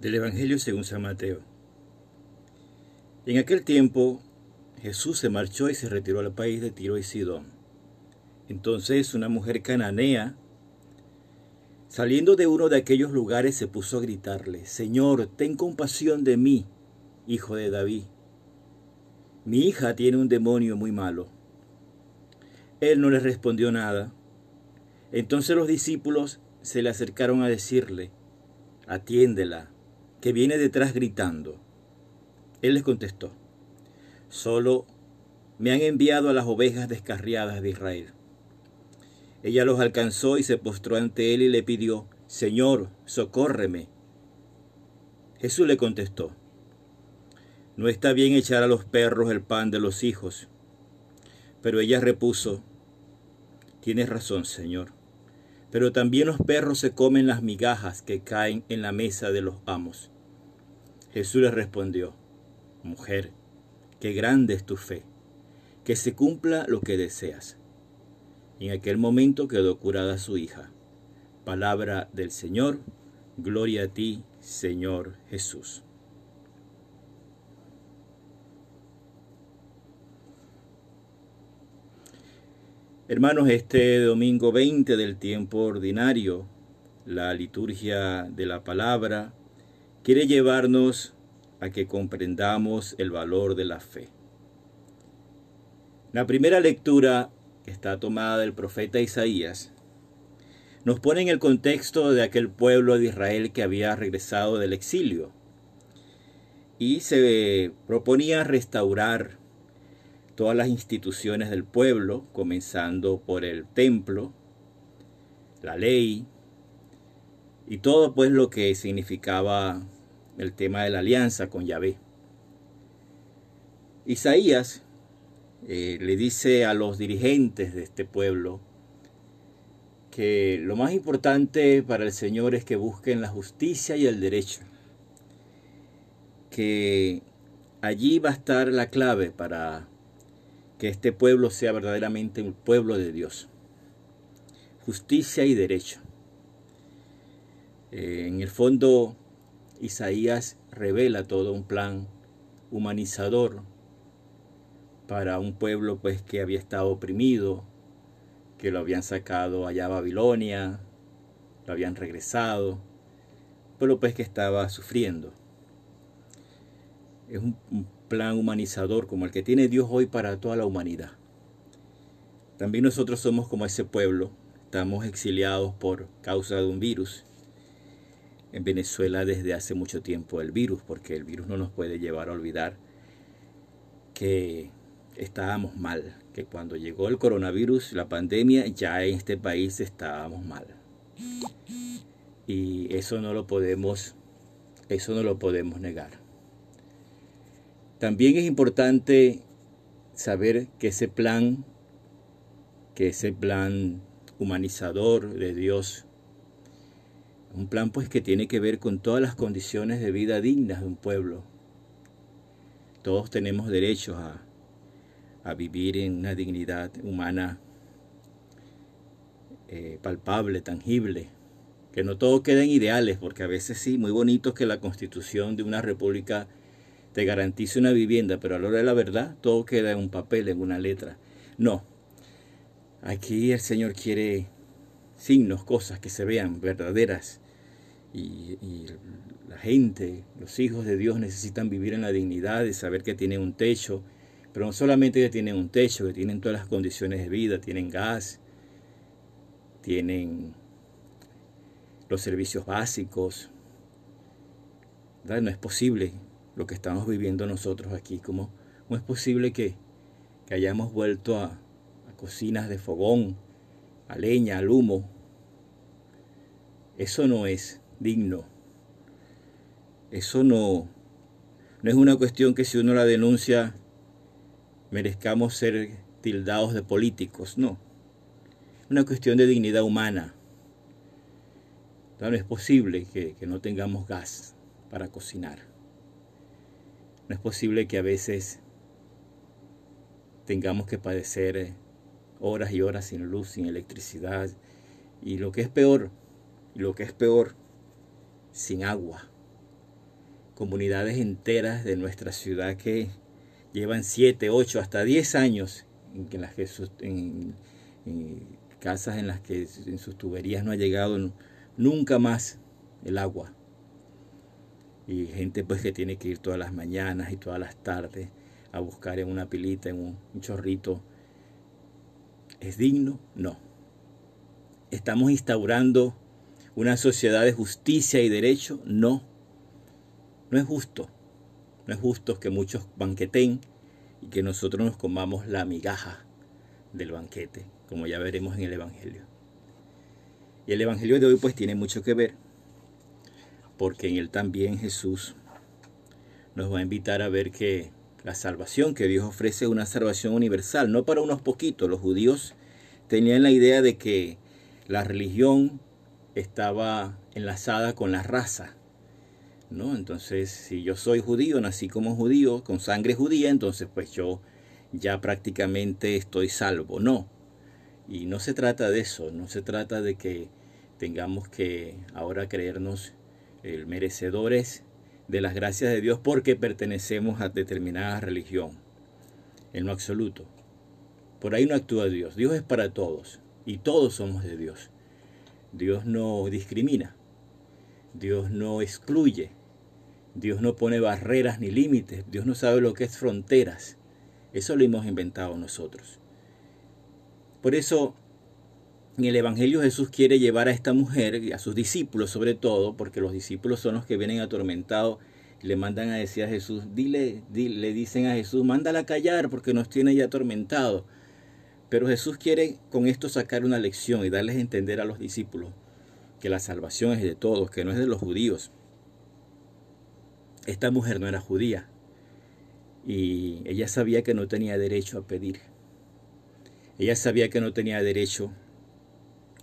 Del Evangelio según San Mateo. En aquel tiempo Jesús se marchó y se retiró al país de Tiro y Sidón. Entonces una mujer cananea, saliendo de uno de aquellos lugares, se puso a gritarle, Señor, ten compasión de mí, hijo de David. Mi hija tiene un demonio muy malo. Él no le respondió nada. Entonces los discípulos se le acercaron a decirle, atiéndela que viene detrás gritando. Él les contestó, solo me han enviado a las ovejas descarriadas de Israel. Ella los alcanzó y se postró ante él y le pidió, Señor, socórreme. Jesús le contestó, no está bien echar a los perros el pan de los hijos. Pero ella repuso, tienes razón, Señor pero también los perros se comen las migajas que caen en la mesa de los amos. Jesús le respondió, Mujer, qué grande es tu fe, que se cumpla lo que deseas. En aquel momento quedó curada su hija. Palabra del Señor, gloria a ti, Señor Jesús. Hermanos, este domingo 20 del tiempo ordinario, la liturgia de la palabra quiere llevarnos a que comprendamos el valor de la fe. La primera lectura, que está tomada del profeta Isaías, nos pone en el contexto de aquel pueblo de Israel que había regresado del exilio y se proponía restaurar todas las instituciones del pueblo, comenzando por el templo, la ley y todo pues lo que significaba el tema de la alianza con Yahvé. Isaías eh, le dice a los dirigentes de este pueblo que lo más importante para el Señor es que busquen la justicia y el derecho, que allí va a estar la clave para que este pueblo sea verdaderamente un pueblo de Dios. Justicia y derecho. Eh, en el fondo, Isaías revela todo un plan humanizador para un pueblo pues que había estado oprimido, que lo habían sacado allá a Babilonia, lo habían regresado, pueblo pues que estaba sufriendo. Es un, un plan humanizador como el que tiene Dios hoy para toda la humanidad. También nosotros somos como ese pueblo, estamos exiliados por causa de un virus. En Venezuela desde hace mucho tiempo el virus, porque el virus no nos puede llevar a olvidar que estábamos mal, que cuando llegó el coronavirus, la pandemia, ya en este país estábamos mal. Y eso no lo podemos, eso no lo podemos negar. También es importante saber que ese plan, que ese plan humanizador de Dios, un plan pues que tiene que ver con todas las condiciones de vida dignas de un pueblo. Todos tenemos derecho a, a vivir en una dignidad humana eh, palpable, tangible, que no todo queda en ideales, porque a veces sí, muy bonito que la constitución de una república te garantice una vivienda, pero a la hora de la verdad todo queda en un papel, en una letra. No, aquí el Señor quiere signos, cosas que se vean verdaderas. Y, la gente, los hijos de Dios necesitan vivir en la dignidad de saber que tienen un techo, pero no solamente que tienen un techo, que tienen todas las condiciones de vida, tienen gas, tienen los servicios básicos. No es posible lo que estamos viviendo nosotros aquí. ¿Cómo, cómo es posible que, que hayamos vuelto a, a cocinas de fogón, a leña, al humo? Eso no es digno. Eso no, no es una cuestión que si uno la denuncia merezcamos ser tildados de políticos, no. Una cuestión de dignidad humana. No es posible que, que no tengamos gas para cocinar. No es posible que a veces tengamos que padecer eh, horas y horas sin luz, sin electricidad. Y lo que es peor, lo que es peor, sin agua. comunidades enteras de nuestra ciudad que llevan 7, 8, hasta 10 años en, las que en, casas en las que en sus tuberías no ha llegado nunca más el agua. Y gente pues que tiene que ir todas las mañanas y todas las tardes a buscar en una pilita, en un chorrito. ¿Es digno? No. ¿Estamos instaurando una sociedad de justicia y derecho? No. No es justo. No es justo que muchos banqueten y que nosotros nos comamos la migaja del banquete, como ya veremos en el Evangelio. Y el Evangelio de hoy pues tiene mucho que ver, porque en él también Jesús nos va a invitar a ver que la salvación que Dios ofrece es una salvación universal, no para unos poquitos. Los judíos tenían la idea de que la religión estaba enlazada con la raza. ¿no? Entonces, si yo soy judío, nací como judío, con sangre judía, entonces pues yo ya prácticamente estoy salvo. No. Y no se trata de eso, no se trata de que tengamos que ahora creernos el merecedores de las gracias de Dios porque pertenecemos a determinada religión. En lo absoluto. Por ahí no actúa Dios. Dios es para todos y todos somos de Dios. Dios no discrimina. Dios no excluye. Dios no pone barreras ni límites. Dios no sabe lo que es fronteras. Eso lo hemos inventado nosotros. Por eso en el Evangelio Jesús quiere llevar a esta mujer, y a sus discípulos sobre todo, porque los discípulos son los que vienen atormentados le mandan a decir a Jesús, dile, le dicen a Jesús, mándala callar porque nos tiene ya atormentado. Pero Jesús quiere con esto sacar una lección y darles a entender a los discípulos que la salvación es de todos, que no es de los judíos. Esta mujer no era judía y ella sabía que no tenía derecho a pedir. Ella sabía que no tenía derecho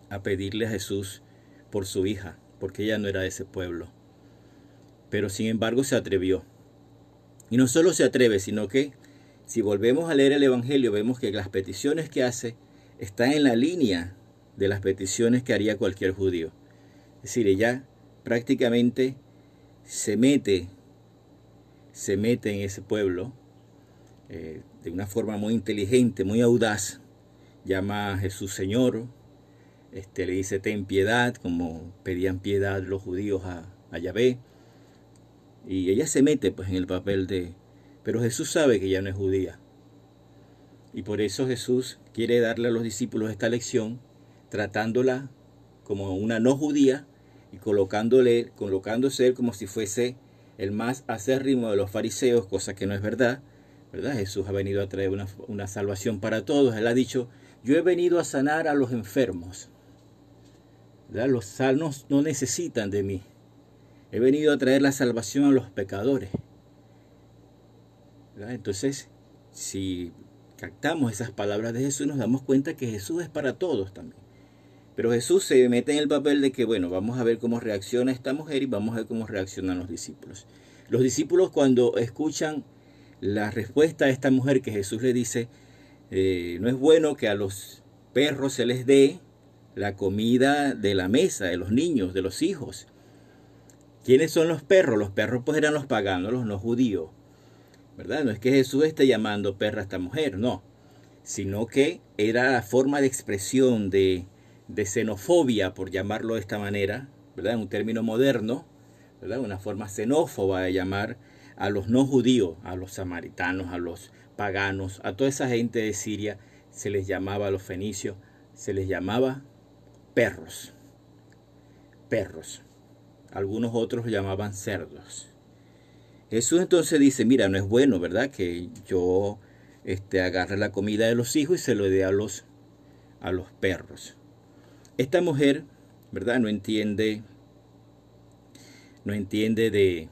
a pedirle a Jesús por su hija, porque ella no era de ese pueblo. Pero sin embargo se atrevió. Y no solo se atreve, sino que si volvemos a leer el Evangelio vemos que las peticiones que hace están en la línea de las peticiones que haría cualquier judío. Es decir, ella prácticamente se mete, se mete en ese pueblo eh, de una forma muy inteligente, muy audaz. Llama a Jesús Señor, este, le dice, ten piedad, como pedían piedad los judíos a, a Yahvé. Y ella se mete pues en el papel de... Pero Jesús sabe que ella no es judía. Y por eso Jesús quiere darle a los discípulos esta lección, tratándola como una no judía y colocándole, colocándose como si fuese el más acérrimo de los fariseos, cosa que no es verdad. ¿verdad? Jesús ha venido a traer una, una salvación para todos. Él ha dicho, yo he venido a sanar a los enfermos. Los salmos no necesitan de mí. He venido a traer la salvación a los pecadores. Entonces, si captamos esas palabras de Jesús, nos damos cuenta que Jesús es para todos también. Pero Jesús se mete en el papel de que, bueno, vamos a ver cómo reacciona esta mujer y vamos a ver cómo reaccionan los discípulos. Los discípulos cuando escuchan la respuesta de esta mujer que Jesús le dice, eh, no es bueno que a los perros se les dé la comida de la mesa, de los niños, de los hijos. ¿Quiénes son los perros? Los perros pues eran los paganos, los no judíos. ¿Verdad? No es que Jesús esté llamando perra a esta mujer, no. Sino que era la forma de expresión de, de xenofobia, por llamarlo de esta manera, ¿verdad? Un término moderno, ¿verdad? Una forma xenófoba de llamar a los no judíos, a los samaritanos, a los paganos, a toda esa gente de Siria, se les llamaba a los fenicios, se les llamaba perros. Perros. Algunos otros lo llamaban cerdos. Jesús entonces dice, mira, no es bueno, ¿verdad? Que yo este, agarre la comida de los hijos y se lo dé a los, a los perros. Esta mujer, ¿verdad? No entiende, no entiende de,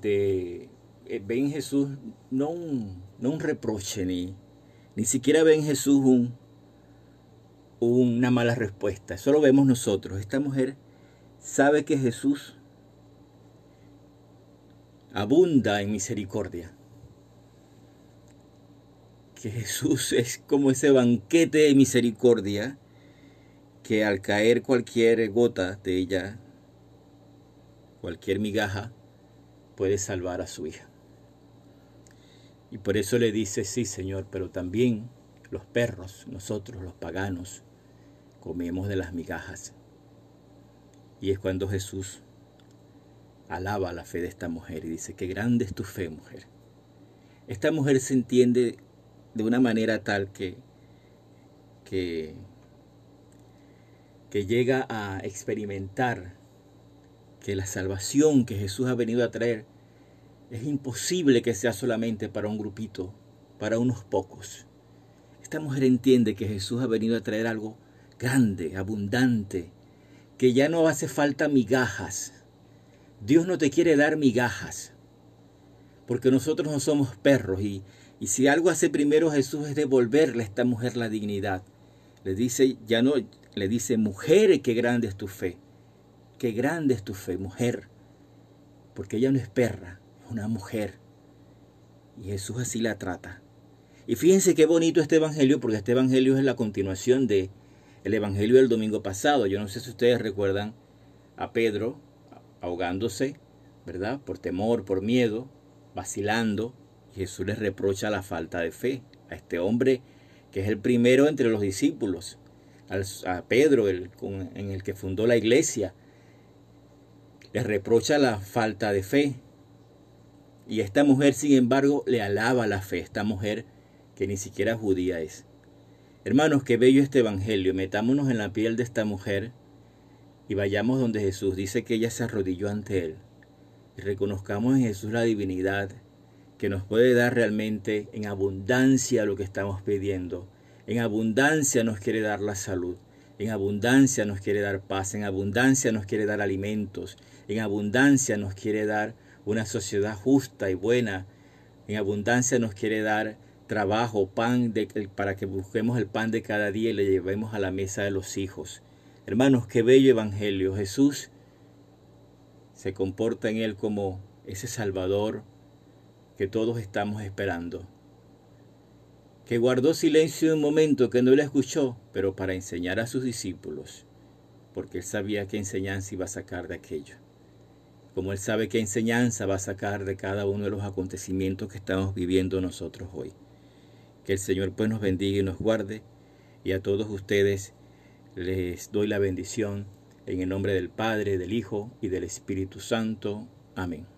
de, eh, ve en Jesús no un, no un reproche, ni, ni siquiera ve en Jesús un, una mala respuesta. Eso lo vemos nosotros. Esta mujer sabe que Jesús abunda en misericordia. Que Jesús es como ese banquete de misericordia que al caer cualquier gota de ella, cualquier migaja puede salvar a su hija. Y por eso le dice, sí Señor, pero también los perros, nosotros los paganos, comemos de las migajas. Y es cuando Jesús alaba la fe de esta mujer y dice, qué grande es tu fe, mujer. Esta mujer se entiende de una manera tal que, que, que llega a experimentar que la salvación que Jesús ha venido a traer es imposible que sea solamente para un grupito, para unos pocos. Esta mujer entiende que Jesús ha venido a traer algo grande, abundante, que ya no hace falta migajas. Dios no te quiere dar migajas, porque nosotros no somos perros y, y si algo hace primero Jesús es devolverle a esta mujer la dignidad. Le dice, ya no, le dice, mujer, qué grande es tu fe, qué grande es tu fe, mujer, porque ella no es perra, es una mujer. Y Jesús así la trata. Y fíjense qué bonito este evangelio, porque este evangelio es la continuación de el evangelio del domingo pasado. Yo no sé si ustedes recuerdan a Pedro ahogándose, ¿verdad? Por temor, por miedo, vacilando. Jesús les reprocha la falta de fe a este hombre que es el primero entre los discípulos, a Pedro, el, en el que fundó la iglesia. Les reprocha la falta de fe. Y esta mujer, sin embargo, le alaba la fe, esta mujer que ni siquiera judía es. Hermanos, qué bello este Evangelio. Metámonos en la piel de esta mujer y vayamos donde Jesús dice que ella se arrodilló ante Él. Y reconozcamos en Jesús la divinidad que nos puede dar realmente en abundancia lo que estamos pidiendo. En abundancia nos quiere dar la salud. En abundancia nos quiere dar paz. En abundancia nos quiere dar alimentos. En abundancia nos quiere dar una sociedad justa y buena. En abundancia nos quiere dar trabajo, pan, de, para que busquemos el pan de cada día y le llevemos a la mesa de los hijos. Hermanos, qué bello evangelio. Jesús se comporta en él como ese Salvador que todos estamos esperando. Que guardó silencio un momento que no le escuchó, pero para enseñar a sus discípulos, porque él sabía qué enseñanza iba a sacar de aquello. Como él sabe qué enseñanza va a sacar de cada uno de los acontecimientos que estamos viviendo nosotros hoy. Que el Señor pues nos bendiga y nos guarde. Y a todos ustedes les doy la bendición en el nombre del Padre, del Hijo y del Espíritu Santo. Amén.